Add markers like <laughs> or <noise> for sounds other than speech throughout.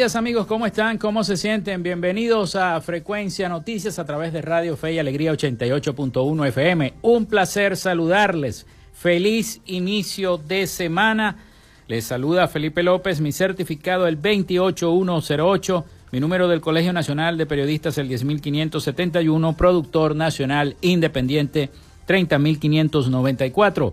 Amigos, ¿cómo están? ¿Cómo se sienten? Bienvenidos a Frecuencia Noticias a través de Radio Fe y Alegría 88.1 FM. Un placer saludarles. Feliz inicio de semana. Les saluda Felipe López, mi certificado el 28108, mi número del Colegio Nacional de Periodistas el 10571, productor nacional independiente 30594.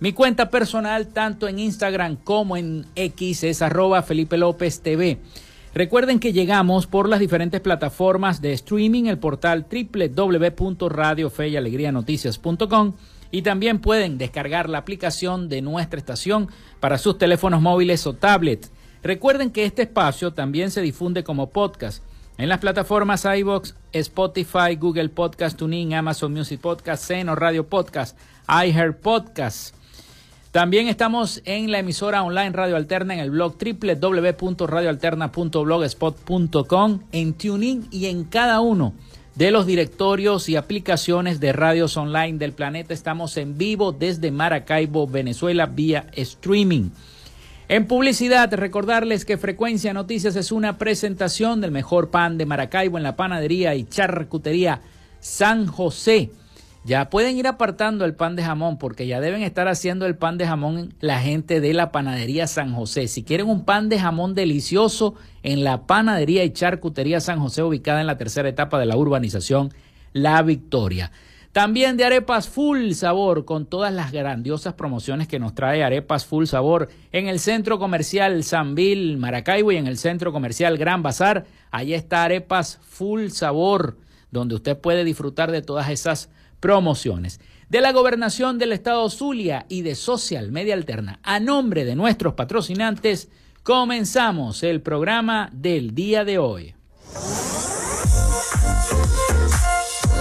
Mi cuenta personal, tanto en Instagram como en X, es arroba Felipe López TV. Recuerden que llegamos por las diferentes plataformas de streaming, el portal www.radiofeyalegrianoticias.com y también pueden descargar la aplicación de nuestra estación para sus teléfonos móviles o tablets. Recuerden que este espacio también se difunde como podcast en las plataformas iBox, Spotify, Google Podcast, TuneIn, Amazon Music Podcast, Seno Radio Podcast, iHeart Podcast. También estamos en la emisora online Radio Alterna en el blog www.radioalterna.blogspot.com, en TuneIn y en cada uno de los directorios y aplicaciones de radios online del planeta. Estamos en vivo desde Maracaibo, Venezuela, vía streaming. En publicidad, recordarles que Frecuencia Noticias es una presentación del mejor pan de Maracaibo en la panadería y charcutería San José ya pueden ir apartando el pan de jamón porque ya deben estar haciendo el pan de jamón la gente de la panadería San José. Si quieren un pan de jamón delicioso en la panadería y charcutería San José ubicada en la tercera etapa de la urbanización La Victoria. También de arepas full sabor con todas las grandiosas promociones que nos trae arepas full sabor en el centro comercial Sanville Maracaibo y en el centro comercial Gran Bazar. Allí está arepas full sabor donde usted puede disfrutar de todas esas promociones. De la gobernación del estado Zulia y de Social Media Alterna, a nombre de nuestros patrocinantes, comenzamos el programa del día de hoy.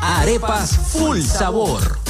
Arepas Full Sabor.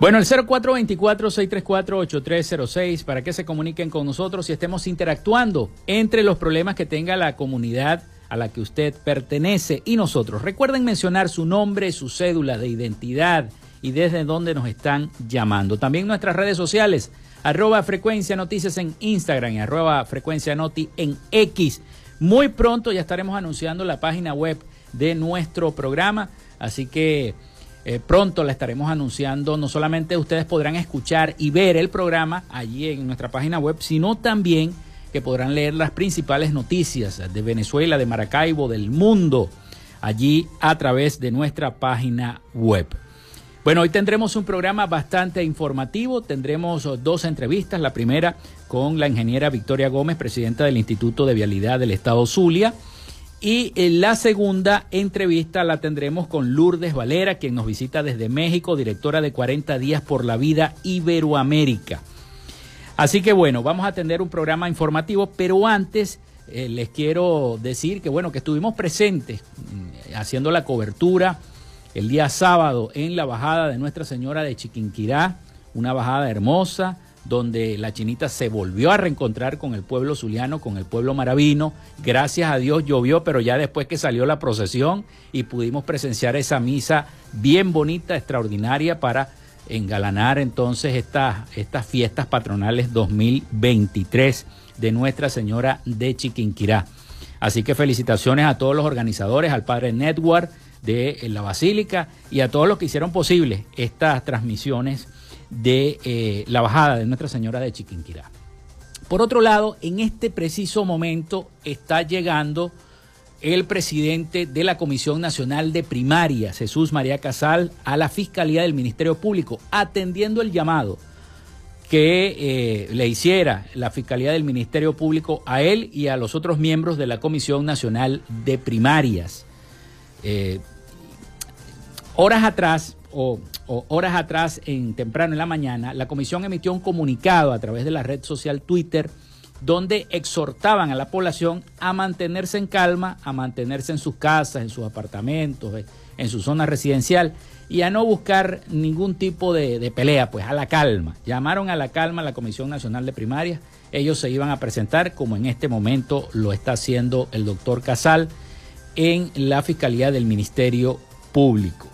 Bueno, el 0424-634-8306 para que se comuniquen con nosotros y estemos interactuando entre los problemas que tenga la comunidad a la que usted pertenece y nosotros. Recuerden mencionar su nombre, su cédula de identidad y desde dónde nos están llamando. También nuestras redes sociales, arroba frecuencia noticias en Instagram y arroba frecuencia noti en X. Muy pronto ya estaremos anunciando la página web de nuestro programa, así que eh, pronto la estaremos anunciando. No solamente ustedes podrán escuchar y ver el programa allí en nuestra página web, sino también que podrán leer las principales noticias de Venezuela, de Maracaibo, del mundo, allí a través de nuestra página web. Bueno, hoy tendremos un programa bastante informativo. Tendremos dos entrevistas. La primera con la ingeniera Victoria Gómez, presidenta del Instituto de Vialidad del Estado Zulia y la segunda entrevista la tendremos con Lourdes Valera, quien nos visita desde México, directora de 40 días por la vida Iberoamérica. Así que bueno, vamos a tener un programa informativo, pero antes eh, les quiero decir que bueno, que estuvimos presentes mm, haciendo la cobertura el día sábado en la bajada de Nuestra Señora de Chiquinquirá, una bajada hermosa, donde la chinita se volvió a reencontrar con el pueblo zuliano, con el pueblo maravino. Gracias a Dios llovió, pero ya después que salió la procesión y pudimos presenciar esa misa bien bonita, extraordinaria para engalanar entonces estas, estas fiestas patronales 2023 de Nuestra Señora de Chiquinquirá. Así que felicitaciones a todos los organizadores, al Padre Network de la Basílica y a todos los que hicieron posible estas transmisiones de eh, la bajada de Nuestra Señora de Chiquinquirá. Por otro lado, en este preciso momento está llegando el presidente de la Comisión Nacional de Primarias, Jesús María Casal, a la Fiscalía del Ministerio Público, atendiendo el llamado que eh, le hiciera la Fiscalía del Ministerio Público a él y a los otros miembros de la Comisión Nacional de Primarias. Eh, horas atrás, o horas atrás, en temprano en la mañana, la comisión emitió un comunicado a través de la red social Twitter donde exhortaban a la población a mantenerse en calma, a mantenerse en sus casas, en sus apartamentos, eh, en su zona residencial y a no buscar ningún tipo de, de, pelea, pues a la calma. Llamaron a la calma a la Comisión Nacional de Primarias. Ellos se iban a presentar como en este momento lo está haciendo el doctor Casal en la Fiscalía del Ministerio Público.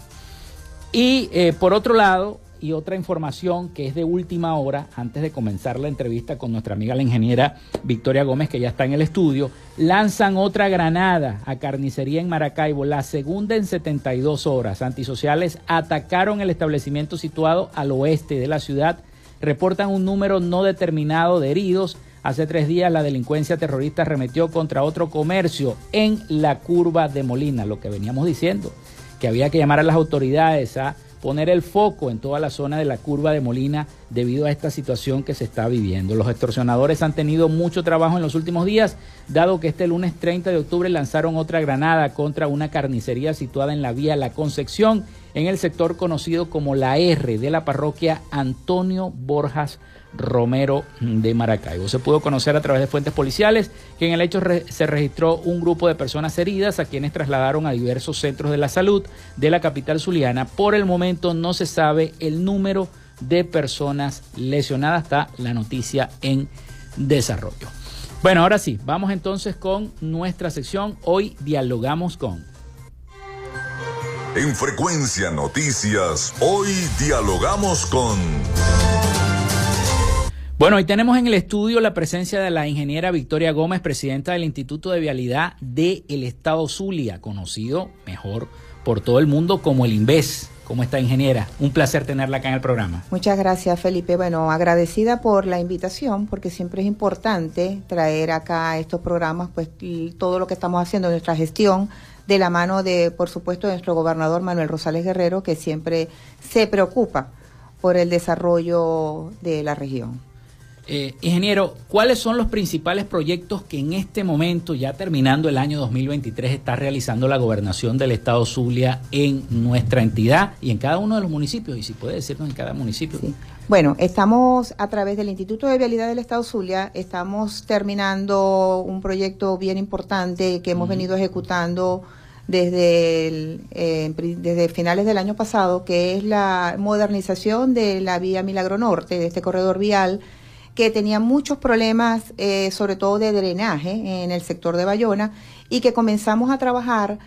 Y eh, por otro lado, y otra información que es de última hora, antes de comenzar la entrevista con nuestra amiga la ingeniera Victoria Gómez, que ya está en el estudio, lanzan otra granada a carnicería en Maracaibo, la segunda en 72 horas. Antisociales atacaron el establecimiento situado al oeste de la ciudad, reportan un número no determinado de heridos. Hace tres días la delincuencia terrorista arremetió contra otro comercio en la curva de Molina, lo que veníamos diciendo, que había que llamar a las autoridades a poner el foco en toda la zona de la curva de Molina debido a esta situación que se está viviendo. Los extorsionadores han tenido mucho trabajo en los últimos días, dado que este lunes 30 de octubre lanzaron otra granada contra una carnicería situada en la vía La Concepción, en el sector conocido como la R de la parroquia Antonio Borjas Romero de Maracaibo. Se pudo conocer a través de fuentes policiales que en el hecho se registró un grupo de personas heridas a quienes trasladaron a diversos centros de la salud de la capital zuliana. Por el momento no se sabe el número de personas lesionadas. Está la noticia en desarrollo. Bueno, ahora sí, vamos entonces con nuestra sección. Hoy dialogamos con... En Frecuencia Noticias, hoy dialogamos con... Bueno, hoy tenemos en el estudio la presencia de la ingeniera Victoria Gómez, presidenta del Instituto de Vialidad del Estado Zulia, conocido mejor por todo el mundo como el INVES. ¿Cómo está, ingeniera? Un placer tenerla acá en el programa. Muchas gracias, Felipe. Bueno, agradecida por la invitación, porque siempre es importante traer acá estos programas, pues todo lo que estamos haciendo, nuestra gestión, de la mano de, por supuesto, de nuestro gobernador Manuel Rosales Guerrero, que siempre se preocupa por el desarrollo de la región. Eh, ingeniero, ¿cuáles son los principales proyectos que en este momento, ya terminando el año 2023, está realizando la gobernación del estado Zulia en nuestra entidad y en cada uno de los municipios? Y si puede decirnos en cada municipio. Bueno, estamos a través del Instituto de Vialidad del Estado Zulia, estamos terminando un proyecto bien importante que hemos venido ejecutando desde, eh, desde finales del año pasado, que es la modernización de la vía Milagro Norte, de este corredor vial que tenía muchos problemas, eh, sobre todo de drenaje en el sector de Bayona, y que comenzamos a trabajar.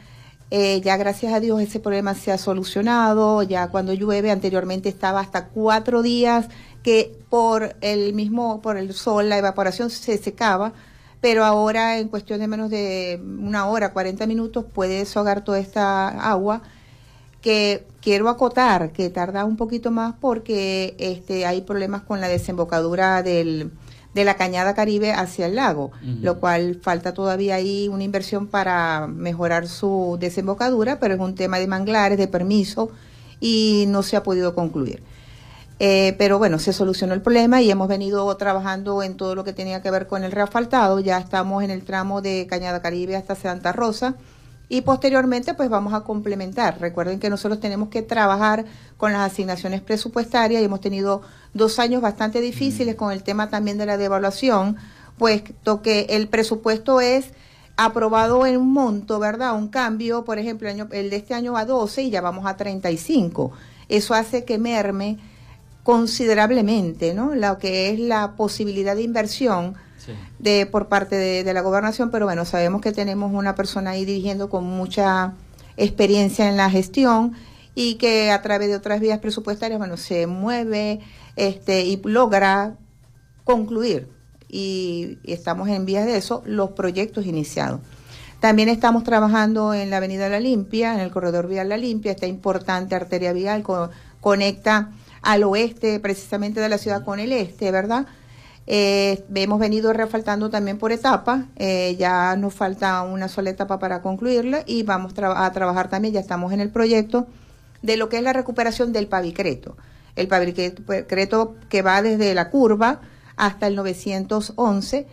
Eh, ya gracias a Dios ese problema se ha solucionado, ya cuando llueve anteriormente estaba hasta cuatro días que por el mismo, por el sol, la evaporación se secaba, pero ahora en cuestión de menos de una hora, 40 minutos, puede deshogar toda esta agua que quiero acotar que tarda un poquito más porque este, hay problemas con la desembocadura del, de la cañada caribe hacia el lago, lo cual falta todavía ahí una inversión para mejorar su desembocadura, pero es un tema de manglares, de permiso, y no se ha podido concluir. Eh, pero bueno, se solucionó el problema y hemos venido trabajando en todo lo que tenía que ver con el reasfaltado. Ya estamos en el tramo de Cañada Caribe hasta Santa Rosa y posteriormente pues vamos a complementar. Recuerden que nosotros tenemos que trabajar con las asignaciones presupuestarias y hemos tenido dos años bastante difíciles con el tema también de la devaluación, puesto que el presupuesto es aprobado en un monto, ¿verdad? Un cambio, por ejemplo, el, año, el de este año a 12 y ya vamos a 35. Eso hace que merme considerablemente, ¿no? Lo que es la posibilidad de inversión de por parte de, la gobernación, pero bueno, sabemos que tenemos una persona ahí dirigiendo con mucha experiencia en la gestión y que a través de otras vías presupuestarias, bueno, se mueve este y logra concluir y, estamos en vías de eso los proyectos iniciados. También estamos trabajando en la Avenida La Limpia, en el corredor vial La Limpia, esta importante arteria vial conecta al oeste precisamente de la ciudad con el este, ¿verdad? Eh, hemos venido refaltando también por etapas, eh, ya nos falta una sola etapa para concluirla y vamos a trabajar también, ya estamos en el proyecto de lo que es la recuperación del pavicreto. El pavicreto que va desde la curva hasta el 911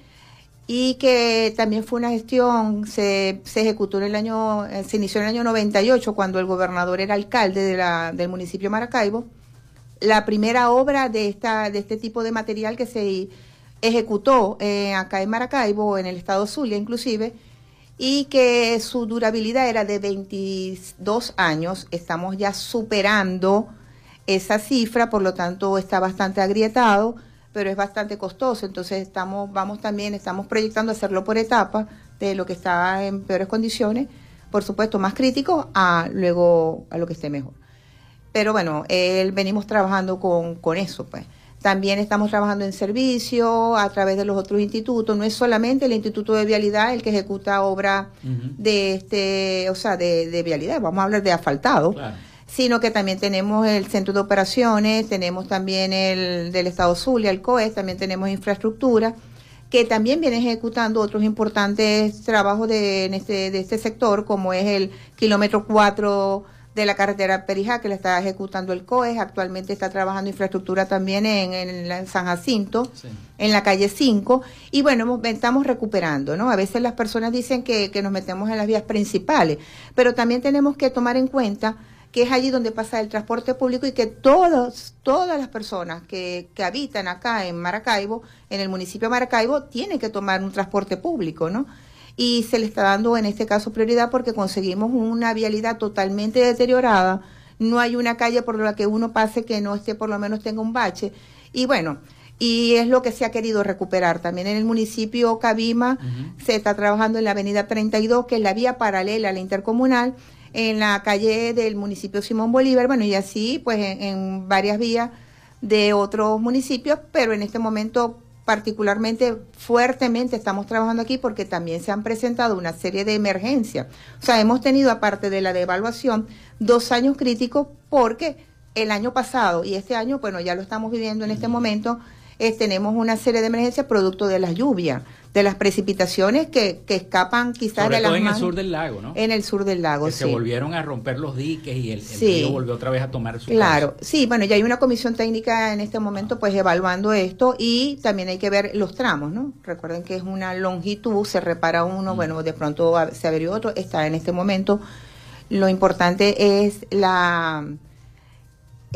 y que también fue una gestión, se, ejecutó en el año, eh, se inició en el año 98 cuando el gobernador era alcalde del municipio de Maracaibo. La primera obra de, esta, de este tipo de material que se ejecutó eh, acá en Maracaibo, en el estado Zulia inclusive, y que su durabilidad era de 22 años. Estamos ya superando esa cifra, por lo tanto está bastante agrietado, pero es bastante costoso. Entonces estamos, vamos también, estamos proyectando hacerlo por etapas de lo que está en peores condiciones por supuesto, más crítico a luego a lo que esté mejor. Pero bueno, él venimos trabajando con, con eso, pues. También estamos trabajando en servicio a través de los otros institutos. No es solamente el Instituto de Vialidad el que ejecuta obra de este, o sea, de, vialidad. Vamos a hablar de asfaltado. Sino que también tenemos el centro de operaciones, tenemos también el del Estado Zulia, el COES, también tenemos infraestructura, que también viene ejecutando otros importantes trabajos de, en este, de este sector, como es el kilómetro 4 de la carretera Perijá, que la está ejecutando el COES. Actualmente está trabajando infraestructura también en, en, San Jacinto, en la calle 5. Y bueno, estamos recuperando, ¿no? A veces las personas dicen que, que nos metemos en las vías principales, pero también tenemos que tomar en cuenta que es allí donde pasa el transporte público y que todos, todas las personas que, que habitan acá en Maracaibo, en el municipio de Maracaibo, tienen que tomar un transporte público, ¿no? Y se le está dando en este caso prioridad porque conseguimos una vialidad totalmente deteriorada, no hay una calle por la que uno pase que no esté por lo menos tenga un bache. Y bueno, y es lo que se ha querido recuperar. También en el municipio Cabima se está trabajando en la avenida 32, que es la vía paralela a la intercomunal, en la calle del municipio Simón Bolívar, bueno, y así pues en varias vías de otros municipios, pero en este momento particularmente fuertemente estamos trabajando aquí porque también se han presentado una serie de emergencias. O sea, hemos tenido, aparte de la devaluación, dos años críticos porque el año pasado y este año, bueno, ya lo estamos viviendo en este momento, tenemos una serie de emergencias producto de la lluvia de las precipitaciones que, que escapan quizás de las todo en el sur del lago, ¿no? En el sur del lago, que sí. Se volvieron a romper los diques y el, río volvió otra vez a tomar su Claro, sí, bueno, ya hay una comisión técnica en este momento pues evaluando esto y también hay que ver los tramos, ¿no? Recuerden que es una longitud, se repara uno, mm. bueno, de pronto se averió otro, está en este momento. Lo importante es la...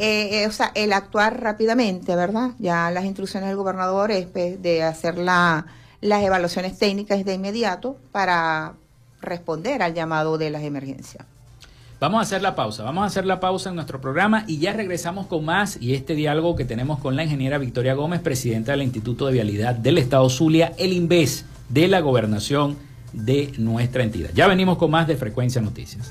Eh, eh, o sea, el actuar rápidamente, ¿verdad? Ya las instrucciones del gobernador es pues, de hacer la las evaluaciones técnicas de inmediato para responder al llamado de las emergencias. Vamos a hacer la pausa, vamos a hacer la pausa en nuestro programa y ya regresamos con más y este diálogo que tenemos con la ingeniera Victoria Gómez, presidenta del Instituto de Vialidad del Estado Zulia, el INVES de la gobernación de nuestra entidad. Ya venimos con más de Frecuencia Noticias.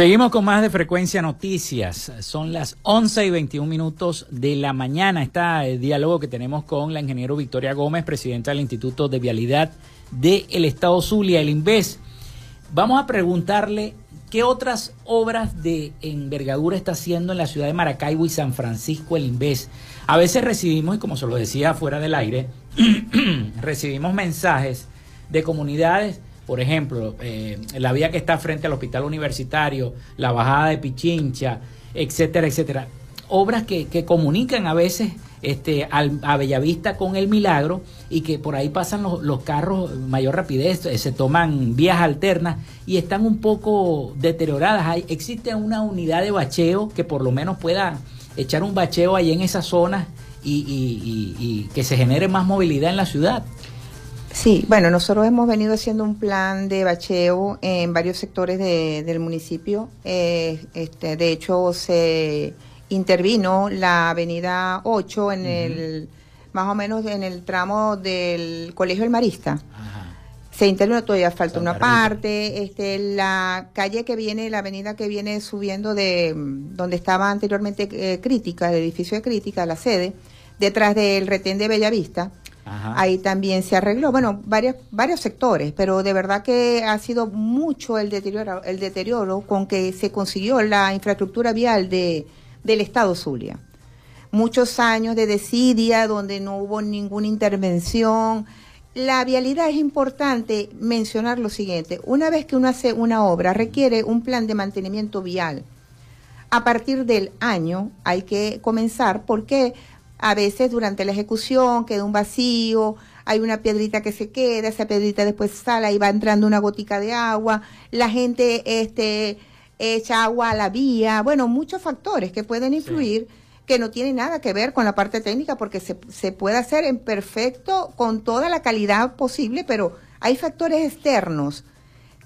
Seguimos con más de Frecuencia Noticias. Son las 11 y 21 minutos de la mañana. Está el diálogo que tenemos con la ingeniero Victoria Gómez, presidenta del Instituto de Vialidad del Estado Zulia, el INVES. Vamos a preguntarle qué otras obras de envergadura está haciendo en la ciudad de Maracaibo y San Francisco el INVES. A veces recibimos, y como se lo decía fuera del aire, <clears throat> recibimos mensajes de comunidades por ejemplo, eh, la vía que está frente al hospital universitario, la bajada de Pichincha, etcétera, etcétera. Obras que, comunican a veces este, a Bellavista con el Milagro y que por ahí pasan los, carros mayor rapidez, eh, se toman vías alternas y están un poco deterioradas. Hay, existe una unidad de bacheo que por lo menos pueda echar un bacheo ahí en esa zona y, y que se genere más movilidad en la ciudad. Sí, bueno, nosotros hemos venido haciendo un plan de bacheo en varios sectores del municipio. Eh, este, de hecho, se intervino la avenida 8 en el, más o menos en el tramo del Colegio El Marista. Se intervino, todavía falta una parte. Este, la calle que viene, la avenida que viene subiendo de donde estaba anteriormente eh, Crítica, el edificio de Crítica, la sede, detrás del retén de Bellavista Ahí también se arregló, bueno, varios, sectores, pero de verdad que ha sido mucho el deterioro, el deterioro con que se consiguió la infraestructura vial de, del Estado Zulia. Muchos años de desidia donde no hubo ninguna intervención La vialidad es importante mencionar lo siguiente. Una vez que uno hace una obra, requiere un plan de mantenimiento vial. A partir del año hay que comenzar porque a veces durante la ejecución queda un vacío, hay una piedrita que se queda, esa piedrita después sale y va entrando una gotica de agua, la gente este, echa agua a la vía, bueno, muchos factores que pueden influir que no tiene nada que ver con la parte técnica porque se, se puede hacer en perfecto con toda la calidad posible, pero hay factores externos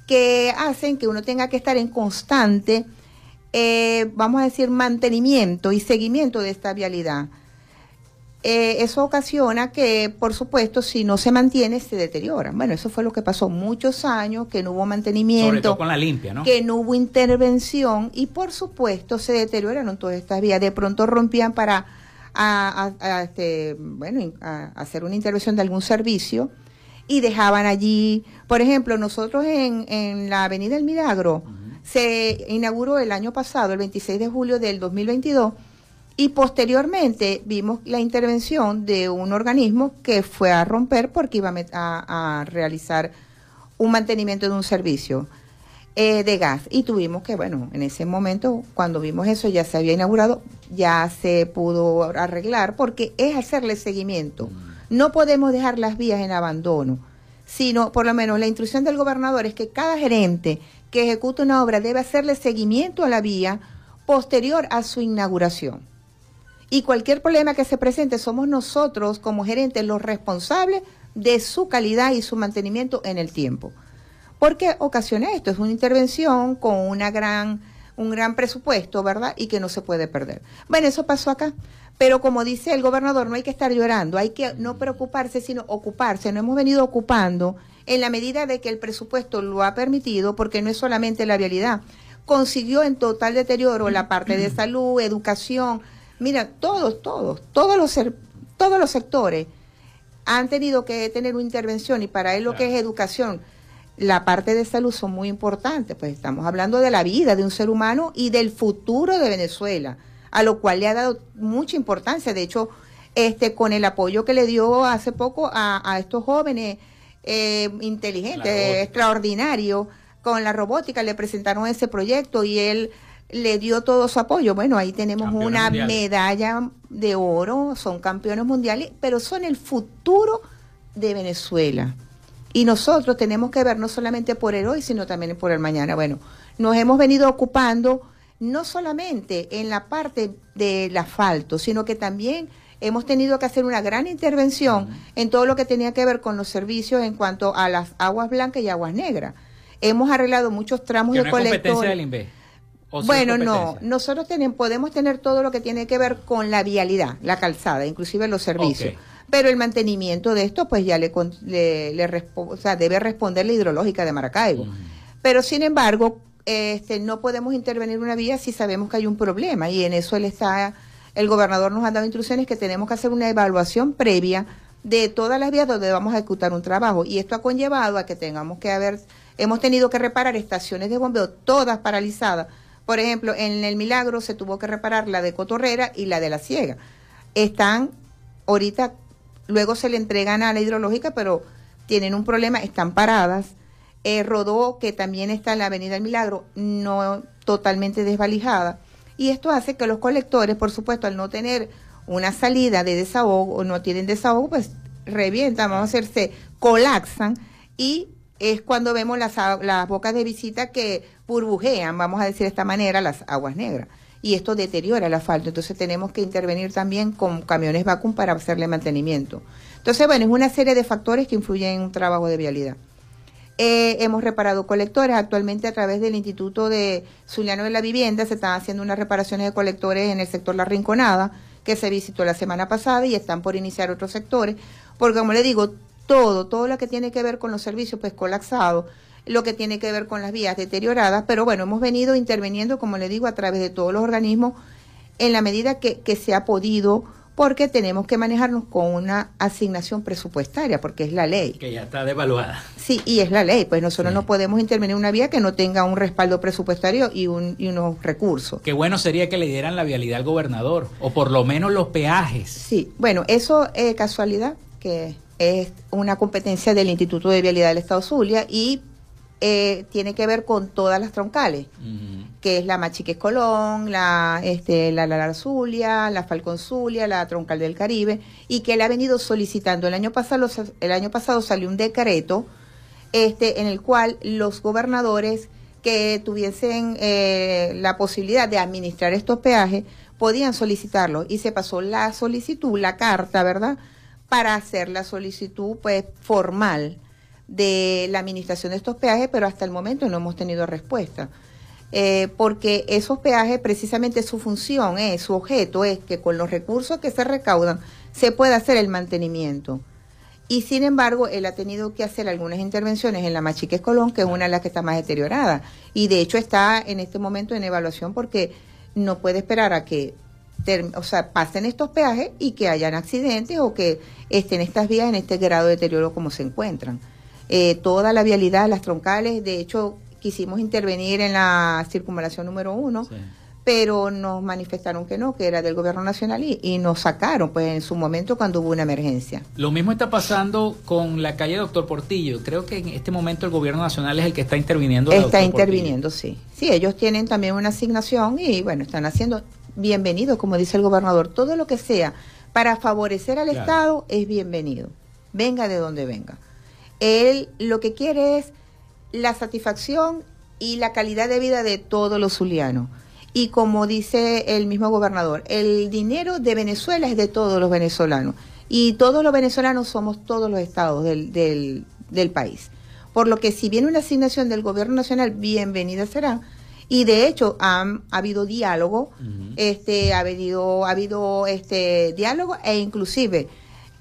que hacen que uno tenga que estar en constante, eh, vamos a decir, mantenimiento y seguimiento de esta vialidad. Eh, eso ocasiona que, por supuesto, si no se mantiene, se deteriora. Bueno, eso fue lo que pasó muchos años, que no hubo mantenimiento. con la limpia, ¿no? Que no hubo intervención y, por supuesto, se deterioraron todas estas vías. De pronto rompían para a, este, bueno, hacer una intervención de algún servicio y dejaban allí, por ejemplo, nosotros en, en la Avenida El Milagro, se inauguró el año pasado, el 26 de julio del 2022, y posteriormente vimos la intervención de un organismo que fue a romper porque iba a, realizar un mantenimiento de un servicio eh, de gas. Y tuvimos que, bueno, en ese momento, cuando vimos eso, ya se había inaugurado, ya se pudo arreglar porque es hacerle seguimiento. Mm. No podemos dejar las vías en abandono, sino por lo menos la instrucción del gobernador es que cada gerente que ejecute una obra debe hacerle seguimiento a la vía posterior a su inauguración. Y cualquier problema que se presente, somos nosotros como gerentes los responsables de su calidad y su mantenimiento en el tiempo. Porque ocasiona esto, es una intervención con una gran, un gran presupuesto, ¿verdad? Y que no se puede perder. Bueno, eso pasó acá. Pero como dice el gobernador, no hay que estar llorando, hay que no preocuparse, sino ocuparse. No hemos venido ocupando en la medida de que el presupuesto lo ha permitido, porque no es solamente la vialidad. Consiguió en total deterioro la parte de salud, educación, Mira, todos, todos, todos los, todos los sectores han tenido que tener una intervención y para él lo que es educación, la parte de salud son muy importantes, pues estamos hablando de la vida de un ser humano y del futuro de Venezuela, a lo cual le ha dado mucha importancia. De hecho, este con el apoyo que le dio hace poco a, estos jóvenes eh, inteligentes, extraordinarios, con la robótica le presentaron ese proyecto y él le dio todo su apoyo. Bueno, ahí tenemos una medalla de oro, son campeones mundiales, pero son el futuro de Venezuela. Y nosotros tenemos que ver no solamente por el hoy, sino también por el mañana. Bueno, nos hemos venido ocupando no solamente en la parte del asfalto, sino que también hemos tenido que hacer una gran intervención en todo lo que tenía que ver con los servicios en cuanto a las aguas blancas y aguas negras. Hemos arreglado muchos tramos de colectores bueno, no, nosotros tenemos, podemos tener todo lo que tiene que ver con la vialidad, la calzada, inclusive los servicios. Pero el mantenimiento de esto, pues ya le, le, o sea, debe responder la hidrológica de Maracaibo. Pero sin embargo, este, no podemos intervenir una vía si sabemos que hay un problema y en eso él está, el gobernador nos ha dado instrucciones que tenemos que hacer una evaluación previa de todas las vías donde vamos a ejecutar un trabajo y esto ha conllevado a que tengamos que haber, hemos tenido que reparar estaciones de bombeo todas paralizadas por ejemplo, en el Milagro se tuvo que reparar la de Cotorrera y la de La Ciega. Están ahorita, luego se le entregan a la hidrológica, pero tienen un problema, están paradas. Eh, Rodó, que también está en la Avenida del Milagro, no totalmente desvalijada. Y esto hace que los colectores, por supuesto, al no tener una salida de desahogo o no tienen desahogo, pues revientan, vamos a hacerse, colapsan y es cuando vemos las, las bocas de visita que burbujean, vamos a decir de esta manera, las aguas negras. Y esto deteriora el asfalto. Entonces tenemos que intervenir también con camiones vacuum para hacerle mantenimiento. Entonces, bueno, es una serie de factores que influyen en un trabajo de vialidad. Eh, hemos reparado colectores. Actualmente a través del Instituto de Zuliano de la Vivienda se están haciendo unas reparaciones de colectores en el sector La Rinconada, que se visitó la semana pasada y están por iniciar otros sectores. Porque como le digo, todo, todo lo que tiene que ver con los servicios pues colapsados, lo que tiene que ver con las vías deterioradas, pero bueno, hemos venido interviniendo, como le digo, a través de todos los organismos en la medida que, que se ha podido, porque tenemos que manejarnos con una asignación presupuestaria, porque es la ley. Que ya está devaluada. Sí, y es la ley, pues nosotros no podemos intervenir en una vía que no tenga un respaldo presupuestario y, un, y unos recursos. Qué bueno sería que le dieran la vialidad al gobernador, o por lo menos los peajes. Sí, bueno, eso es casualidad que es una competencia del Instituto de Vialidad del Estado Zulia y eh, tiene que ver con todas las troncales, que es la Machiques Colón, la, este, la Lara Zulia, la Falcón Zulia, la Troncal del Caribe, y que él ha venido solicitando. El año pasado, el año pasado salió un decreto este, en el cual los gobernadores que tuviesen eh, la posibilidad de administrar estos peajes podían solicitarlo y se pasó la solicitud, la carta, ¿verdad? Para hacer la solicitud pues formal de la administración de estos peajes, pero hasta el momento no hemos tenido respuesta. Eh, porque esos peajes, precisamente su función es, su objeto es que con los recursos que se recaudan se pueda hacer el mantenimiento. Y sin embargo, él ha tenido que hacer algunas intervenciones en la Machiques Colón, que es una de las que está más deteriorada. Y de hecho está en este momento en evaluación porque no puede esperar a que o sea, pasen estos peajes y que hayan accidentes o que estén estas vías en este grado de deterioro como se encuentran. Eh, toda la vialidad, las troncales, de hecho quisimos intervenir en la circunvalación número uno, pero nos manifestaron que no, que era del gobierno nacional y, nos sacaron pues en su momento cuando hubo una emergencia. Lo mismo está pasando con la calle Doctor Portillo. Creo que en este momento el gobierno nacional es el que está interviniendo. Está interviniendo, sí. Sí, ellos tienen también una asignación y bueno, están haciendo bienvenido, como dice el gobernador, todo lo que sea para favorecer al Estado es bienvenido, venga de donde venga. Él lo que quiere es la satisfacción y la calidad de vida de todos los zulianos. Y como dice el mismo gobernador, el dinero de Venezuela es de todos los venezolanos. Y todos los venezolanos somos todos los estados del, del, país. Por lo que si viene una asignación del gobierno nacional, bienvenida será. Y de hecho ha habido diálogo, este, ha habido, ha habido este diálogo e inclusive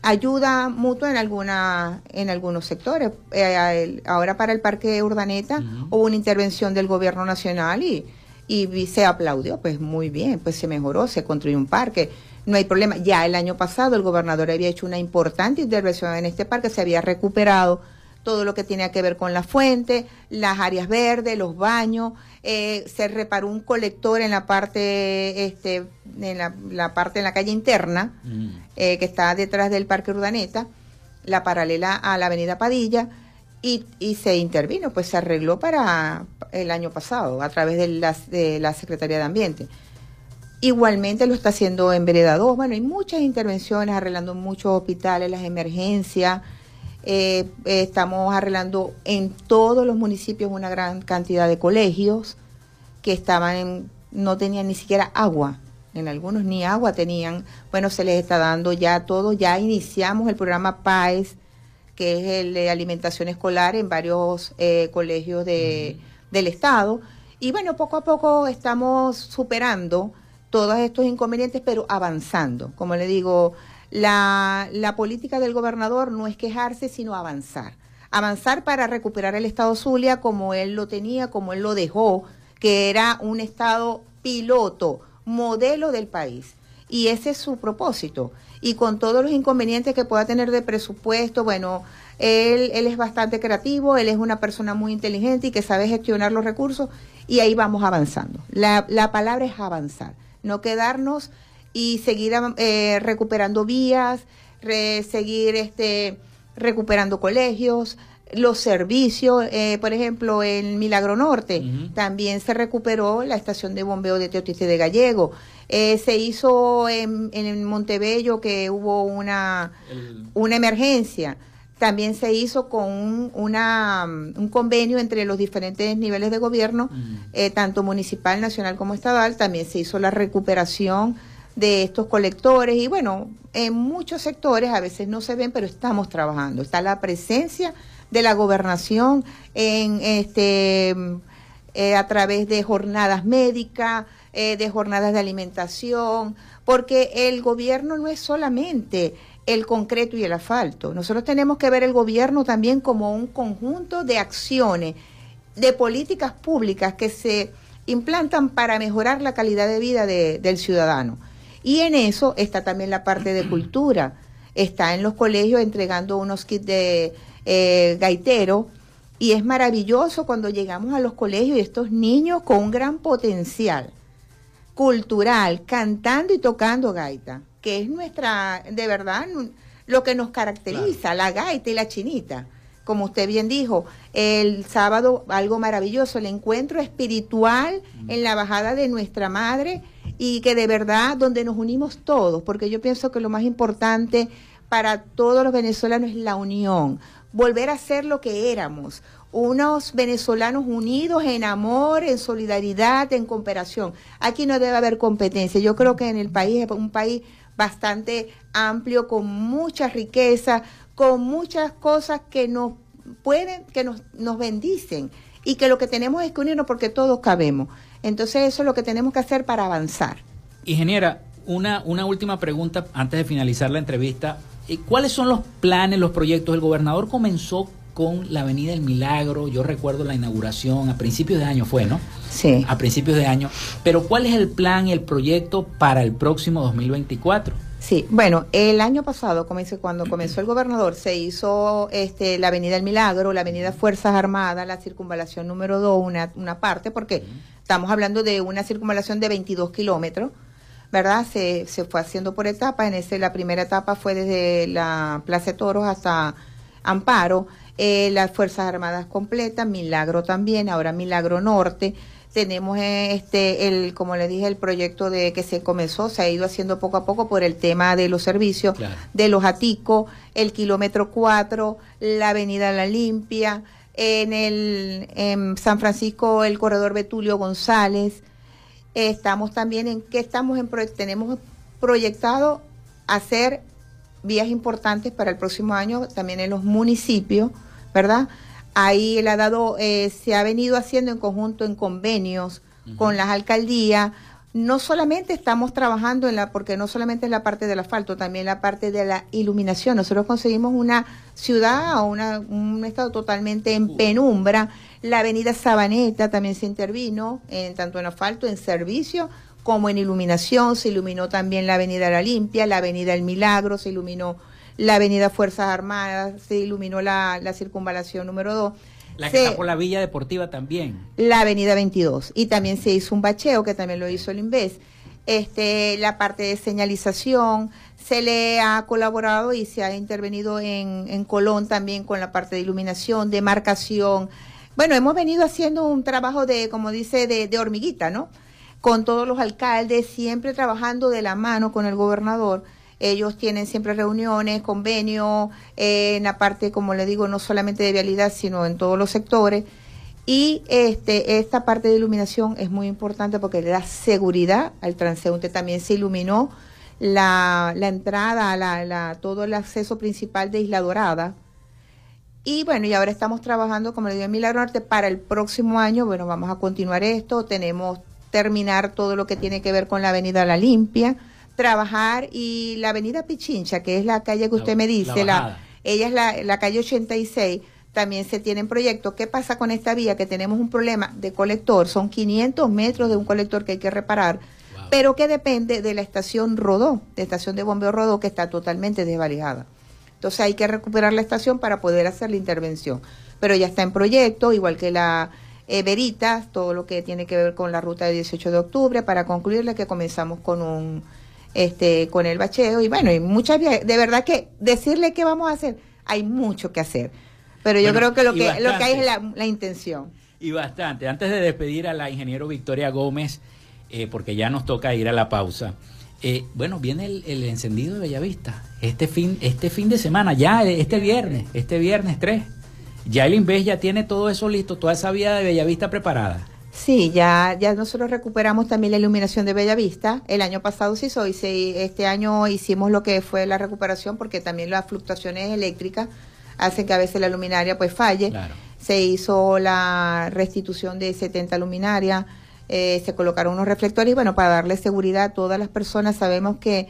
ayuda mutua en alguna, en algunos sectores. Eh, ahora para el Parque Urdaneta hubo una intervención del gobierno nacional y, y se aplaudió, pues muy bien, pues se mejoró, se construyó un parque, no hay problema. Ya el año pasado el gobernador había hecho una importante intervención en este parque, se había recuperado todo lo que tenía que ver con la fuente, las áreas verdes, los baños, eh, se reparó un colector en la parte, este, en la, parte en la calle interna, mm. eh, que está detrás del Parque Urdaneta, la paralela a la Avenida Padilla, y, y, se intervino, pues se arregló para el año pasado a través de la, de la Secretaría de Ambiente. Igualmente lo está haciendo en Vereda 2. Bueno, hay muchas intervenciones arreglando muchos hospitales, las emergencias, eh, estamos arreglando en todos los municipios una gran cantidad de colegios que estaban en, no tenían ni siquiera agua. En algunos ni agua tenían. Bueno, se les está dando ya todo. Ya iniciamos el programa PAES, que es el de alimentación escolar en varios eh, colegios de, del Estado. Y bueno, poco a poco estamos superando todos estos inconvenientes, pero avanzando. Como le digo, la, la política del gobernador no es quejarse, sino avanzar. Avanzar para recuperar el Estado Zulia como él lo tenía, como él lo dejó, que era un Estado piloto, modelo del país. Y ese es su propósito. Y con todos los inconvenientes que pueda tener de presupuesto, bueno, él, él es bastante creativo, él es una persona muy inteligente y que sabe gestionar los recursos y ahí vamos avanzando. La, la palabra es avanzar, no quedarnos y seguir eh, recuperando vías, seguir este, recuperando colegios, los servicios, eh, por ejemplo, en Milagro Norte también se recuperó la estación de bombeo de Teotice de Gallego. Eh, se hizo en, en, Montebello que hubo una, una emergencia. También se hizo con un, una, un convenio entre los diferentes niveles de gobierno, tanto municipal, nacional como estatal. También se hizo la recuperación de estos colectores y bueno, en muchos sectores a veces no se ven, pero estamos trabajando. Está la presencia de la gobernación en este eh, a través de jornadas médicas, eh, de jornadas de alimentación, porque el gobierno no es solamente el concreto y el asfalto. Nosotros tenemos que ver el gobierno también como un conjunto de acciones, de políticas públicas que se implantan para mejorar la calidad de vida del ciudadano. Y en eso está también la parte de <clears throat> cultura. Está en los colegios entregando unos kits de eh, gaitero. Y es maravilloso cuando llegamos a los colegios y estos niños con un gran potencial cultural, cantando y tocando gaita, que es nuestra, de verdad, lo que nos caracteriza, la gaita y la chinita. Como usted bien dijo, el sábado algo maravilloso, el encuentro espiritual en la bajada de nuestra madre y que de verdad donde nos unimos todos, porque yo pienso que lo más importante para todos los venezolanos es la unión, volver a ser lo que éramos, unos venezolanos unidos en amor, en solidaridad, en cooperación. Aquí no debe haber competencia. Yo creo que en el país es un país bastante amplio, con mucha riqueza, con muchas cosas que nos pueden, que nos, nos bendicen y que lo que tenemos es que unirnos porque todos cabemos. Entonces eso es lo que tenemos que hacer para avanzar. Ingeniera, una, una última pregunta antes de finalizar la entrevista. Eh, ¿Cuáles son los planes, los proyectos? El gobernador comenzó con la Avenida del Milagro. Yo recuerdo la inauguración a principios de año fue, ¿no? Sí. A principios de año. Pero ¿cuál es el plan y el proyecto para el próximo 2024? Sí, bueno, el año pasado, cuando comenzó el gobernador, se hizo este, la Avenida del Milagro, la Avenida Fuerzas Armadas, la circunvalación número 2, una, una parte, porque estamos hablando de una circunvalación de 22 kilómetros, ¿verdad? Se, se fue haciendo por etapas. En ese, la primera etapa fue desde la Plaza de Toros hasta Amparo, eh, las Fuerzas Armadas completas, Milagro también, ahora Milagro Norte tenemos eh, este el como le dije el proyecto de que se comenzó se ha ido haciendo poco a poco por el tema de los servicios de los aticos el kilómetro 4 la avenida La Limpia en el en San Francisco el corredor Betulio González. Estamos también en que estamos en tenemos proyectado hacer vías importantes para el próximo año también en los municipios verdad Ahí él ha dado, eh, se ha venido haciendo en conjunto en convenios con las alcaldías. No solamente estamos trabajando en la, porque no solamente es la parte del asfalto, también la parte de la iluminación. Nosotros conseguimos una ciudad o una, un estado totalmente en penumbra. La avenida Sabaneta también se intervino, en, tanto en asfalto, en servicio, como en iluminación. Se iluminó también la avenida La Limpia, la avenida El Milagro, se iluminó la avenida Fuerzas Armadas, se iluminó la, circunvalación número 2. La que está por la Villa Deportiva también. La avenida 22. Y también se hizo un bacheo, que también lo hizo el INVES. Este, la parte de señalización, se le ha colaborado y se ha intervenido en, en Colón también con la parte de iluminación, de marcación. Bueno, hemos venido haciendo un trabajo de, como dice, de, de hormiguita, ¿no? Con todos los alcaldes, siempre trabajando de la mano con el gobernador ellos tienen siempre reuniones, convenios, eh, en la parte, como le digo, no solamente de vialidad, sino en todos los sectores. Y este, esta parte de iluminación es muy importante porque le da seguridad al transeúnte. También se iluminó la, la entrada, la, la, todo el acceso principal de Isla Dorada. Y bueno, y ahora estamos trabajando, como le digo, en Milagro Norte para el próximo año. Bueno, vamos a continuar esto. Tenemos terminar todo lo que tiene que ver con la Avenida La Limpia trabajar y la avenida Pichincha, que es la calle que usted me dice, la, ella es la, la calle 86, también se tienen proyectos. ¿Qué pasa con esta vía? Que tenemos un problema de colector, son 500 metros de un colector que hay que reparar, pero que depende de la estación Rodó, de estación de bombeo Rodó, que está totalmente desvalijada. Entonces hay que recuperar la estación para poder hacer la intervención. Pero ya está en proyecto, igual que la eh, Veritas, todo lo que tiene que ver con la ruta de 18 de octubre, para concluirle que comenzamos con un este, con el bacheo y bueno, y muchas de verdad que decirle qué vamos a hacer, hay mucho que hacer. Pero yo creo que lo que, lo que hay es la, intención. Y bastante. Antes de despedir a la ingeniero Victoria Gómez, eh, porque ya nos toca ir a la pausa. Eh, bueno, viene el, encendido de Bellavista. Este fin, este fin de semana, ya este viernes, este viernes 3. Ya el Inves ya tiene todo eso listo, toda esa vía de Bellavista preparada. Sí, ya, ya nosotros recuperamos también la iluminación de Bellavista. El año pasado se hizo y este año hicimos lo que fue la recuperación porque también las fluctuaciones eléctricas hacen que a veces la luminaria pues falle. Se hizo la restitución de 70 luminarias, eh, se colocaron unos reflectores y bueno, para darle seguridad a todas las personas sabemos que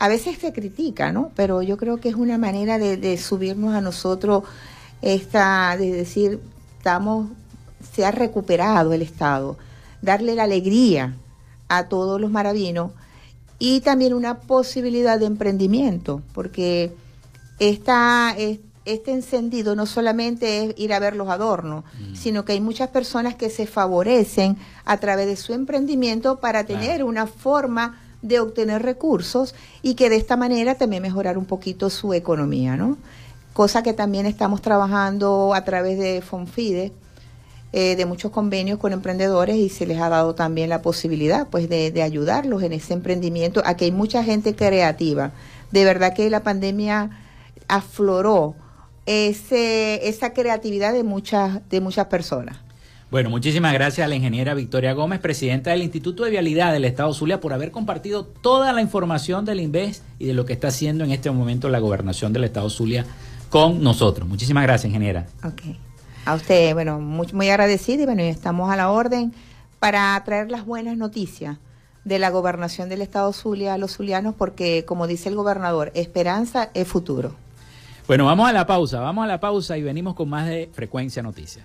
a veces se critica, ¿no? Pero yo creo que es una manera de, de subirnos a nosotros esta, de decir, estamos se ha recuperado el Estado, darle la alegría a todos los maravinos y también una posibilidad de emprendimiento, porque esta, este encendido no solamente es ir a ver los adornos, mm. sino que hay muchas personas que se favorecen a través de su emprendimiento para tener una forma de obtener recursos y que de esta manera también mejorar un poquito su economía, ¿no? Cosa que también estamos trabajando a través de Fonfide, eh, de muchos convenios con emprendedores y se les ha dado también la posibilidad pues de, de ayudarlos en ese emprendimiento. Aquí hay mucha gente creativa. De verdad que la pandemia afloró ese, esa creatividad de muchas, de muchas personas. Bueno, muchísimas gracias a la ingeniera Victoria Gómez, presidenta del Instituto de Vialidad del Estado Zulia, por haber compartido toda la información del INVES y de lo que está haciendo en este momento la gobernación del Estado Zulia con nosotros. Muchísimas gracias, ingeniera. Ok. A usted, bueno, muy, muy y bueno, estamos a la orden para traer las buenas noticias de la gobernación del Estado Zulia a los zulianos porque, como dice el gobernador, esperanza es futuro. Bueno, vamos a la pausa, vamos a la pausa y venimos con más de Frecuencia Noticias.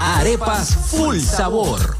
Arepas Full Sabor.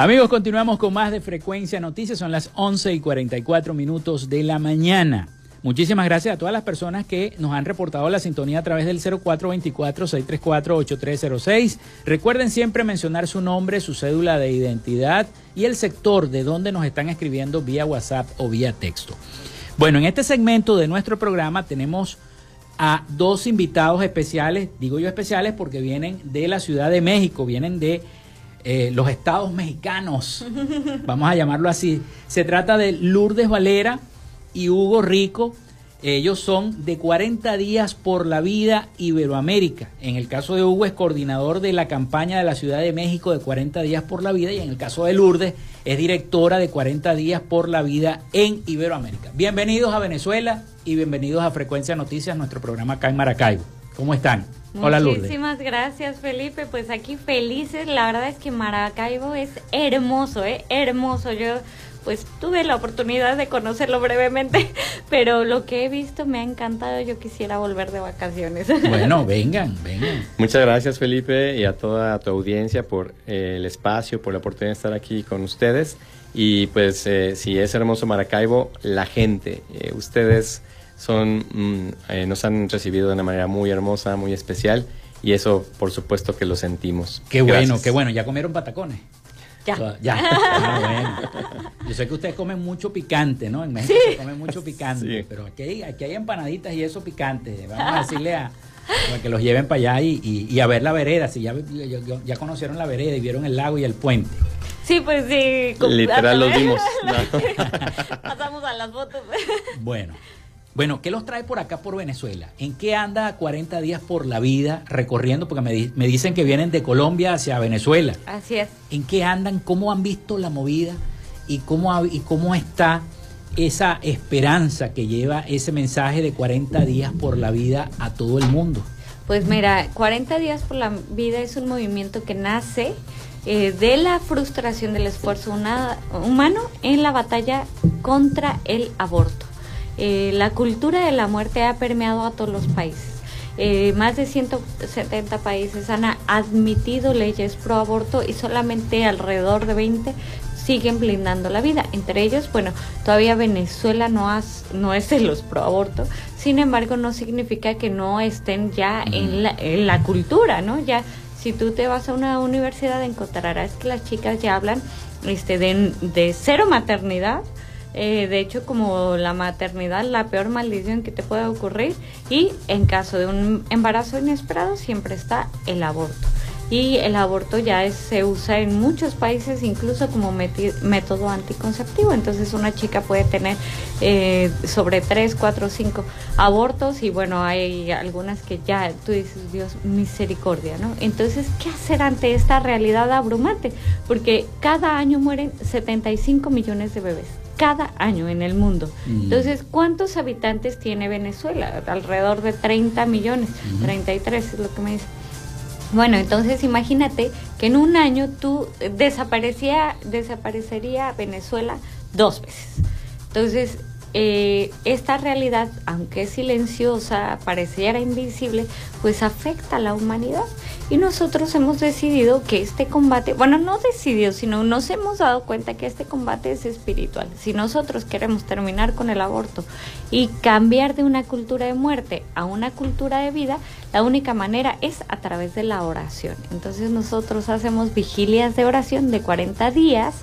Amigos, continuamos con más de Frecuencia Noticias. Son las 11 y 44 minutos de la mañana. Muchísimas gracias a todas las personas que nos han reportado la sintonía a través del 0424-634-8306. Recuerden siempre mencionar su nombre, su cédula de identidad y el sector de donde nos están escribiendo vía WhatsApp o vía texto. Bueno, en este segmento de nuestro programa tenemos a dos invitados especiales, digo yo especiales porque vienen de la Ciudad de México, vienen de eh, los estados mexicanos, vamos a llamarlo así. Se trata de Lourdes Valera y Hugo Rico. Ellos son de 40 días por la vida Iberoamérica. En el caso de Hugo es coordinador de la campaña de la Ciudad de México de 40 días por la vida y en el caso de Lourdes es directora de 40 días por la vida en Iberoamérica. Bienvenidos a Venezuela y bienvenidos a Frecuencia Noticias, nuestro programa acá en Maracaibo. ¿Cómo están? Hola Lourdes. Muchísimas gracias Felipe, pues aquí felices, la verdad es que Maracaibo es hermoso, ¿eh? hermoso. Yo pues tuve la oportunidad de conocerlo brevemente, <laughs> pero lo que he visto me ha encantado. Yo quisiera volver de vacaciones. <laughs> Bueno, vengan, vengan. Muchas gracias Felipe y a toda tu audiencia por eh, el espacio, por la oportunidad de estar aquí con ustedes. Y pues eh, si es hermoso Maracaibo, la gente, eh, ustedes son, mm, nos han recibido de una manera muy hermosa, muy especial y eso por supuesto que lo sentimos. Qué bueno, qué bueno. ¿Ya comieron patacones? Ya. ya. <laughs> Ah, Yo sé que ustedes comen mucho picante, ¿no? En México se come mucho picante, pero aquí hay, aquí hay empanaditas y eso picante. Vamos a decirle a, que los lleven para allá y, a ver la vereda, si ya, ya, conocieron la vereda y vieron el lago y el puente. Sí, pues sí. Literal los vimos. <laughs> Pasamos a las fotos. Bueno, bueno, ¿qué los trae por acá por Venezuela? ¿En qué anda 40 días por la vida recorriendo? Porque me, me, dicen que vienen de Colombia hacia Venezuela. Así es. ¿En qué andan? ¿Cómo han visto la movida? ¿Y cómo, y cómo está esa esperanza que lleva ese mensaje de 40 días por la vida a todo el mundo? Pues mira, 40 días por la vida es un movimiento que nace eh, de la frustración del esfuerzo humano en la batalla contra el aborto. Eh, la cultura de la muerte ha permeado a todos los países. Eh, más de 170 países han admitido leyes pro aborto y solamente alrededor de 20 siguen blindando la vida. Entre ellos, bueno, todavía Venezuela no, no es de los pro aborto, sin embargo no significa que no estén ya en, la, en la cultura, ¿no? Ya si tú te vas a una universidad encontrarás que las chicas ya hablan este, de, de cero maternidad, eh, de hecho, como la maternidad, la peor maldición que te puede ocurrir. Y en caso de un embarazo inesperado, siempre está el aborto. Y el aborto ya se usa en muchos países incluso como método anticonceptivo. Entonces una chica puede tener eh, sobre 3, 4, 5 abortos y bueno, hay algunas que ya tú dices, Dios, misericordia, ¿no? Entonces, ¿qué hacer ante esta realidad abrumante? Porque cada año mueren 75 millones de bebés cada año en el mundo. Mm. Entonces, ¿cuántos habitantes tiene Venezuela? Alrededor de 30 millones, 33 es lo que me dice. Bueno, entonces imagínate que en un año tú desaparecía, desaparecería Venezuela dos veces. Entonces, eh, esta realidad, aunque silenciosa, pareciera invisible, pues afecta a la humanidad. Y nosotros hemos decidido que este combate, bueno, no decidido, sino nos hemos dado cuenta que este combate es espiritual. Si nosotros queremos terminar con el aborto y cambiar de una cultura de muerte a una cultura de vida, la única manera es a través de la oración. Entonces nosotros hacemos vigilias de oración de 40 días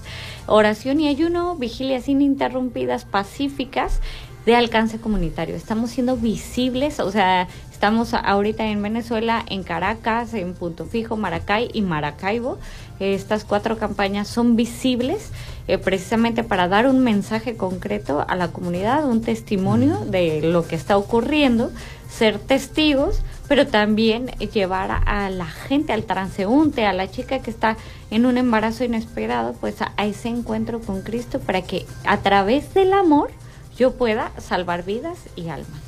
oración y ayuno, vigilias ininterrumpidas, pacíficas, de alcance comunitario. Estamos siendo visibles, o sea, estamos ahorita en Venezuela, en Caracas, en Punto Fijo, Maracay y Maracaibo. Estas cuatro campañas son visibles eh, precisamente para dar un mensaje concreto a la comunidad, un testimonio de lo que está ocurriendo, ser testigos pero también llevar a, la gente, al transeúnte, a la chica que está en un embarazo inesperado, pues a, ese encuentro con Cristo para que a través del amor yo pueda salvar vidas y almas.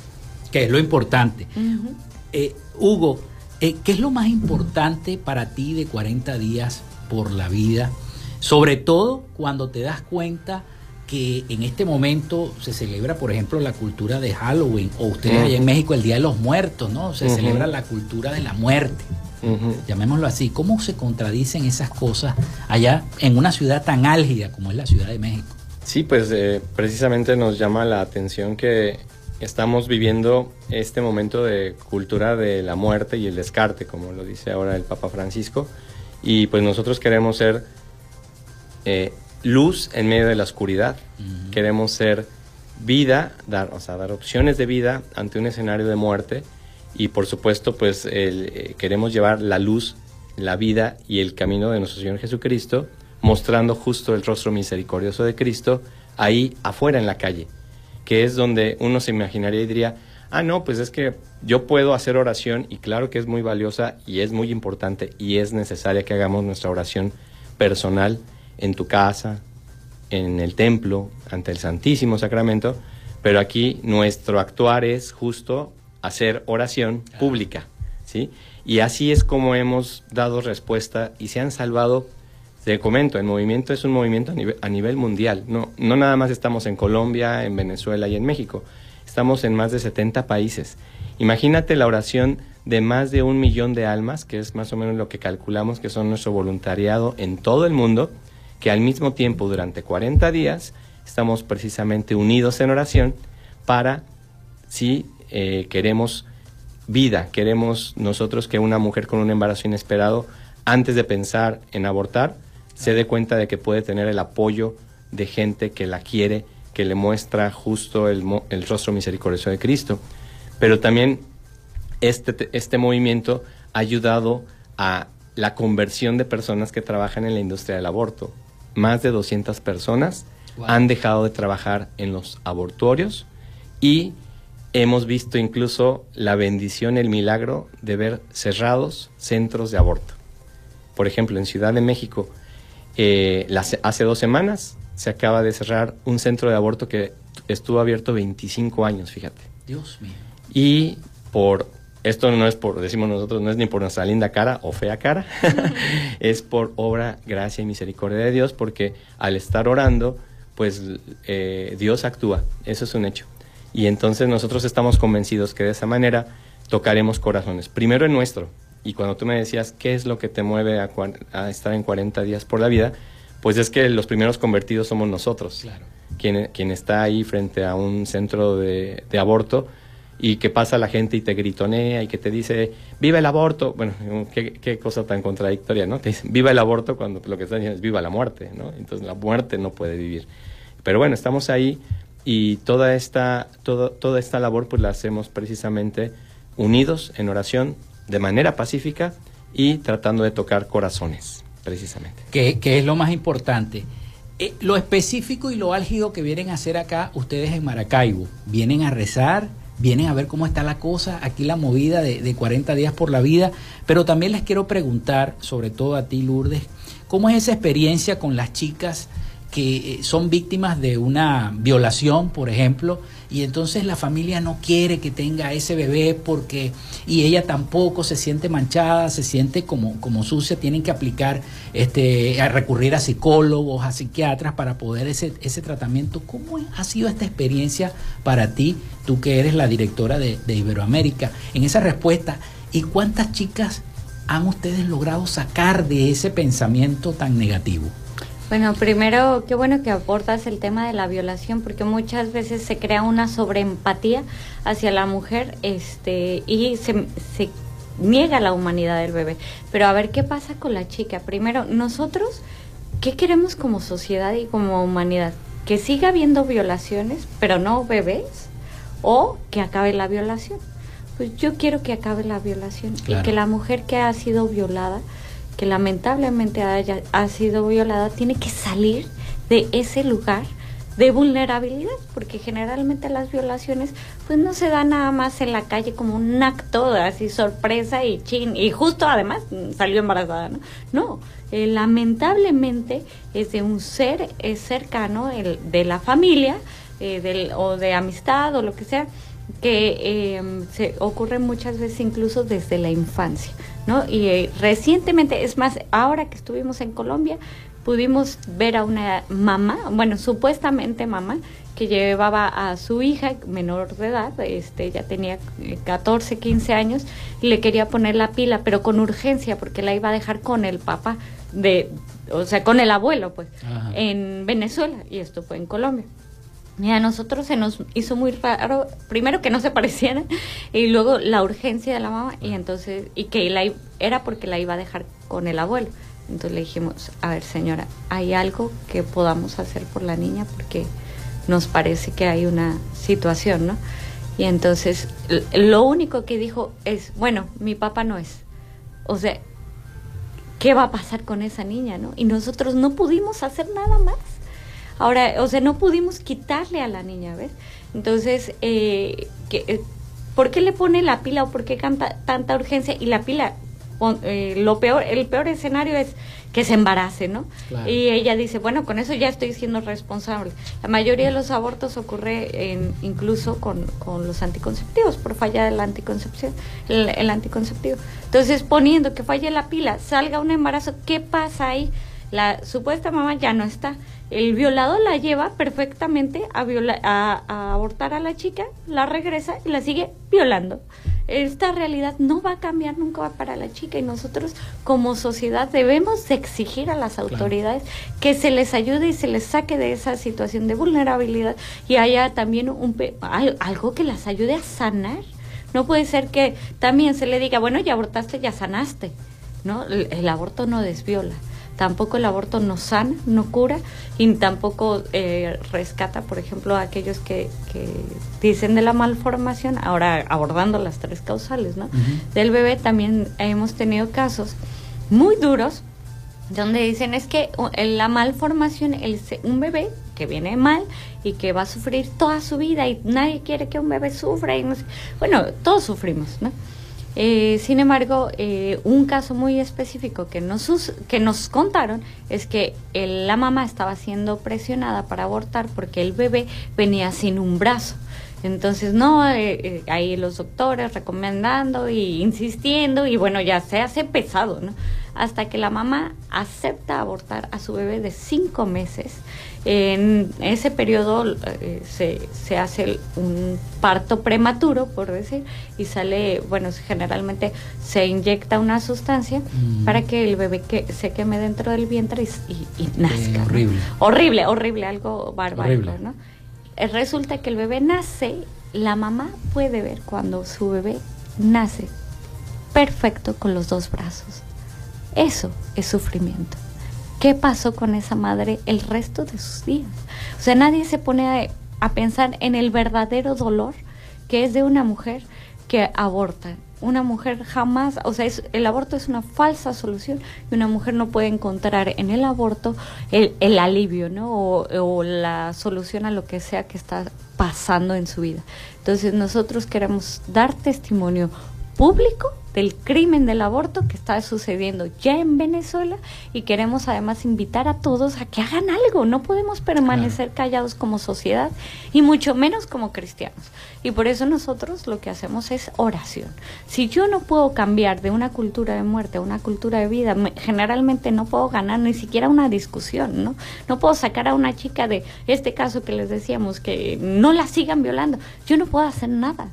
Que es lo importante. Eh, Hugo, eh, ¿qué es lo más importante para ti de 40 días por la vida? Sobre todo cuando te das cuenta que en este momento se celebra, por ejemplo, la cultura de Halloween, o ustedes allá en México el Día de los Muertos, ¿no? Se celebra la cultura de la muerte, llamémoslo así. ¿Cómo se contradicen esas cosas allá en una ciudad tan álgida como es la Ciudad de México? Sí, pues eh, precisamente nos llama la atención que estamos viviendo este momento de cultura de la muerte y el descarte, como lo dice ahora el Papa Francisco, y pues nosotros queremos ser... Eh, luz en medio de la oscuridad. Queremos ser vida, dar, o sea, dar opciones de vida ante un escenario de muerte y por supuesto pues eh, queremos llevar la luz, la vida y el camino de nuestro Señor Jesucristo, mostrando justo el rostro misericordioso de Cristo ahí afuera en la calle. que es donde uno se imaginaría y diría, ah, no, pues es que yo puedo hacer oración y claro que es muy valiosa y es muy importante y es necesaria que hagamos nuestra oración personal en tu casa, en el templo, ante el Santísimo Sacramento, pero aquí nuestro actuar es justo hacer oración pública, ¿sí? Y así es como hemos dado respuesta y se han salvado, te comento, el movimiento es un movimiento a nivel, a nivel mundial, no, no nada más estamos en Colombia, en Venezuela y en México, estamos en más de 70 países. Imagínate la oración de más de un millón de almas, que es más o menos lo que calculamos que son nuestro voluntariado en todo el mundo, que al mismo tiempo durante 40 días estamos precisamente unidos en oración para si eh, queremos vida, queremos nosotros que una mujer con un embarazo inesperado, antes de pensar en abortar, se dé cuenta de que puede tener el apoyo de gente que la quiere, que le muestra justo el, el rostro misericordioso de Cristo. Pero también este, este movimiento ha ayudado a la conversión de personas que trabajan en la industria del aborto. Más de 200 personas han dejado de trabajar en los abortorios y hemos visto incluso la bendición, el milagro de ver cerrados centros de aborto. Por ejemplo, en Ciudad de México, eh, hace dos semanas se acaba de cerrar un centro de aborto que estuvo abierto 25 años, fíjate. Dios mío. Y por esto no es por, decimos nosotros, no es ni por nuestra linda cara o fea cara, <laughs> es por obra, gracia y misericordia de Dios, porque al estar orando, pues eh, Dios actúa, eso es un hecho. Y entonces nosotros estamos convencidos que de esa manera tocaremos corazones. Primero el nuestro. Y cuando tú me decías qué es lo que te mueve a, estar en 40 días por la vida, pues es que los primeros convertidos somos nosotros. Claro. Quien, quien está ahí frente a un centro de, aborto y que pasa la gente y te gritonea y que te dice, viva el aborto. Bueno, qué, qué cosa tan contradictoria, ¿no? Te dicen, viva el aborto cuando lo que están diciendo es viva la muerte, ¿no? Entonces la muerte no puede vivir. Pero bueno, estamos ahí y toda esta, toda esta labor pues la hacemos precisamente unidos en oración de manera pacífica y tratando de tocar corazones, precisamente. Que, es lo más importante. Eh, lo específico y lo álgido que vienen a hacer acá ustedes en Maracaibo, vienen a rezar, vienen a ver cómo está la cosa, aquí la movida de, de 40 días por la vida, pero también les quiero preguntar, sobre todo a ti Lourdes, ¿cómo es esa experiencia con las chicas? Que eh, son víctimas de una violación, por ejemplo, y entonces la familia no quiere que tenga ese bebé porque y ella tampoco se siente manchada, se siente como, como sucia, tienen que aplicar este recurrir a psicólogos, a psiquiatras para poder ese ese tratamiento. ¿Cómo ha sido esta experiencia para ti, tú que eres la directora de Iberoamérica, en esa respuesta y cuántas chicas han ustedes logrado sacar de ese pensamiento tan negativo? Bueno, primero, qué bueno que aportas el tema de la violación, porque muchas veces se crea una sobreempatía hacia la mujer este, y se, se niega la humanidad del bebé. Pero a ver qué pasa con la chica. Primero, nosotros, ¿qué queremos como sociedad y como humanidad? Que siga habiendo violaciones, pero no bebés, o que acabe la violación. Pues yo quiero que acabe la violación y que la mujer que ha sido violada que lamentablemente haya, ha sido violada tiene que salir de ese lugar de vulnerabilidad, porque generalmente las violaciones pues no se dan nada más en la calle como un acto así sorpresa y chin, y justo además salió embarazada, ¿no? No, eh, lamentablemente es de un ser cercano el, de la familia eh, del, o de amistad o lo que sea, que em, se ocurre muchas veces incluso desde la infancia, ¿no? Y eh, recientemente, es más, ahora que estuvimos en Colombia, pudimos ver a una mamá, bueno, supuestamente mamá, que llevaba a su hija menor de edad, este, ya tenía 14, eh, 15 años, y le quería poner la pila, pero con urgencia, porque la iba a dejar con el papá, de, o sea, con el abuelo, pues, en Venezuela, y esto fue en Colombia. Y a nosotros se nos hizo muy raro, primero que no se parecieran, y luego la urgencia de la mamá, y entonces, y que la, era porque la iba a dejar con el abuelo. Entonces le dijimos, a ver señora, ¿hay algo que podamos hacer por la niña? Porque nos parece que hay una situación, ¿no? Y entonces lo único que dijo es, bueno, mi papá no es. O sea, ¿qué va a pasar con esa niña, no? Y nosotros no pudimos hacer nada más Ahora, o sea, no pudimos quitarle a la niña, ¿ves? Entonces, eh, que, eh, ¿por qué le pone la pila o por qué canta tanta urgencia? Y la pila, eh, lo peor, el peor escenario es que se embarace, ¿no? Y ella dice, bueno, con eso ya estoy siendo responsable. La mayoría de los abortos ocurre en, incluso con, con los anticonceptivos, por falla del anticoncepción, el, el, anticonceptivo. Entonces, poniendo que falle la pila, salga un embarazo, ¿qué pasa ahí? La supuesta mamá ya no está. El violado la lleva perfectamente a, a, a abortar a la chica, la regresa y la sigue violando esta realidad no va a cambiar nunca para la chica y nosotros como sociedad debemos exigir a las autoridades que se les ayude y se les saque de esa situación de vulnerabilidad y haya también un algo que las ayude a sanar. No puede ser que también se le diga, bueno, ya abortaste, ya sanaste. ¿no? el aborto no desviola tampoco el aborto no sana, no cura y tampoco eh, rescata, por ejemplo, a aquellos que, dicen de la malformación, ahora abordando las tres causales, ¿no? Del bebé también hemos tenido casos muy duros donde dicen es que la malformación, el, un bebé que viene mal y que va a sufrir toda su vida y nadie quiere que un bebé sufra y no bueno, todos sufrimos, ¿no? Eh, sin embargo, eh, un caso muy específico que nos, que nos contaron es que la mamá estaba siendo presionada para abortar porque el bebé venía sin un brazo. Entonces, no, eh, ahí los doctores recomendando y insistiendo y bueno, ya se hace pesado, ¿no? Hasta que la mamá acepta abortar a su bebé de cinco meses en ese periodo eh, se, se, hace un parto prematuro, por decir, y sale, bueno, generalmente se inyecta una sustancia mm. para que el bebé que se queme dentro del vientre y, nazca. horrible. Horrible, horrible, algo bárbaro, ¿no? Eh, resulta que el bebé nace, la mamá puede ver cuando su bebé nace perfecto con los dos brazos. Eso es sufrimiento. ¿Qué pasó con esa madre el resto de sus días? O sea, nadie se pone a, pensar en el verdadero dolor que es de una mujer que aborta. Una mujer jamás, o sea, el aborto es una falsa solución y una mujer no puede encontrar en el aborto el, alivio, ¿no? o, la solución a lo que sea que está pasando en su vida. Entonces nosotros queremos dar testimonio público del crimen del aborto que está sucediendo ya en Venezuela y queremos además invitar a todos a que hagan algo. No podemos permanecer callados como sociedad y mucho menos como cristianos. Y por eso nosotros lo que hacemos es oración. Si yo no puedo cambiar de una cultura de muerte a una cultura de vida, generalmente no puedo ganar ni siquiera una discusión, ¿no? No puedo sacar a una chica de este caso que les decíamos que no la sigan violando. Yo no puedo hacer nada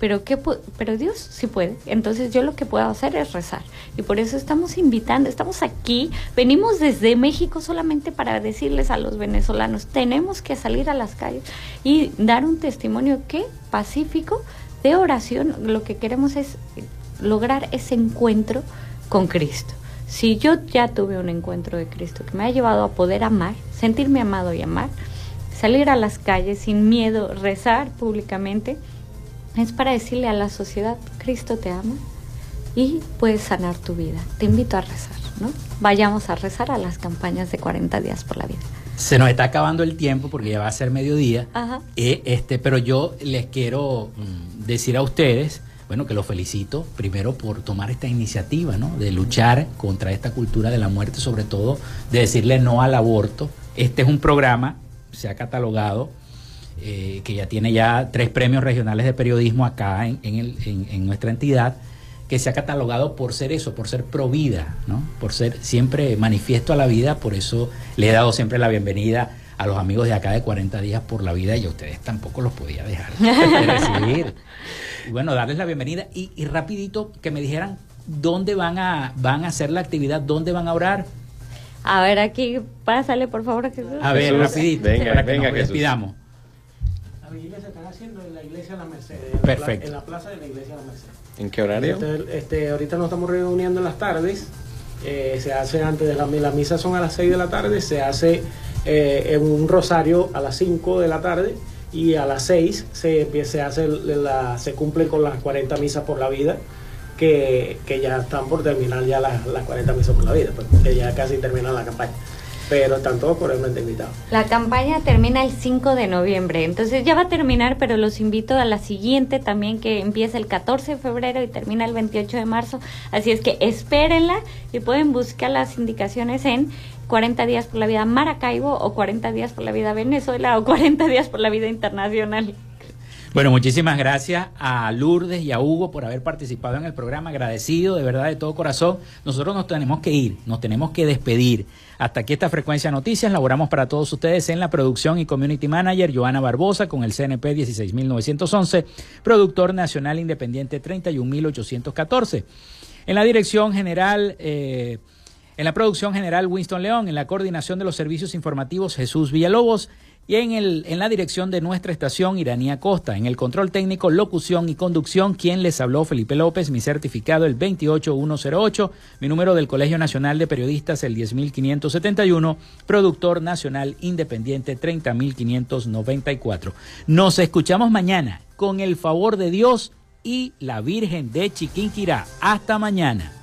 pero qué pero Dios sí puede. Entonces yo lo que puedo hacer es rezar y por eso estamos invitando, estamos aquí, venimos desde México solamente para decirles a los venezolanos, tenemos que salir a las calles y dar un testimonio que pacífico de oración, lo que queremos es lograr ese encuentro con Cristo. Si yo ya tuve un encuentro de Cristo que me ha llevado a poder amar, sentirme amado y amar, salir a las calles sin miedo, rezar públicamente, es para decirle a la sociedad, Cristo te ama y puedes sanar tu vida. Te invito a rezar, ¿no? Vayamos a rezar a las campañas de 40 días por la vida. Se nos está acabando el tiempo porque ya va a ser mediodía. Ajá. Eh, este, pero yo les quiero mm, decir a ustedes, bueno, que los felicito primero por tomar esta iniciativa, ¿no? De luchar contra esta cultura de la muerte, sobre todo de decirle no al aborto. Este es un programa, se ha catalogado eh, que ya tiene ya tres premios regionales de periodismo acá en, en, nuestra entidad, que se ha catalogado por ser eso, por ser pro vida, ¿no? por ser siempre manifiesto a la vida, por eso le he dado siempre la bienvenida a los amigos de acá de 40 días por la vida y a ustedes tampoco los podía dejar de recibir. <laughs> Y bueno, darles la bienvenida y, y, rapidito que me dijeran dónde van a, van a hacer la actividad, dónde van a orar. A ver, aquí, pásale por favor. Jesús. A ver, rapidito, venga, para que venga, nos despidamos vigilias se están haciendo en la iglesia de la Merced. Perfecto. En la, plaza de la iglesia de la Merced. ¿En qué horario? Este, este, ahorita nos estamos reuniendo en las tardes. Eh, se hace antes de la, la misa son a las 6 de la tarde, se hace eh, un rosario a las 5 de la tarde y a las 6 se, se, hace la, se cumplen con las 40 misas por la vida que, que ya están por terminar ya las, las 40 misas por la vida, porque pues, ya casi termina la campaña. Pero están todos cordialmente invitados. La campaña termina el 5 de noviembre, entonces ya va a terminar, pero los invito a la siguiente también que empieza el 14 de febrero y termina el 28 de marzo, así es que espérenla y pueden buscar las indicaciones en 40 días por la vida Maracaibo o 40 días por la vida Venezuela o 40 días por la vida internacional. Bueno, muchísimas gracias a Lourdes y a Hugo por haber participado en el programa. Agradecido de verdad de todo corazón. Nosotros nos tenemos que ir, nos tenemos que despedir. Hasta aquí esta frecuencia noticias. Laboramos para todos ustedes en la producción y community manager Joana Barbosa con el CNP 16911, productor nacional independiente 31814. En la dirección general. Eh, en la producción general Winston León, en la coordinación de los servicios informativos Jesús Villalobos, y en, el, en la dirección de nuestra estación Iranía Costa, en el control técnico, locución y conducción, quien les habló Felipe López, mi certificado el 28108, mi número del Colegio Nacional de Periodistas el 10571, productor nacional independiente 30594. Nos escuchamos mañana con el favor de Dios y la Virgen de Chiquinquirá. Hasta mañana.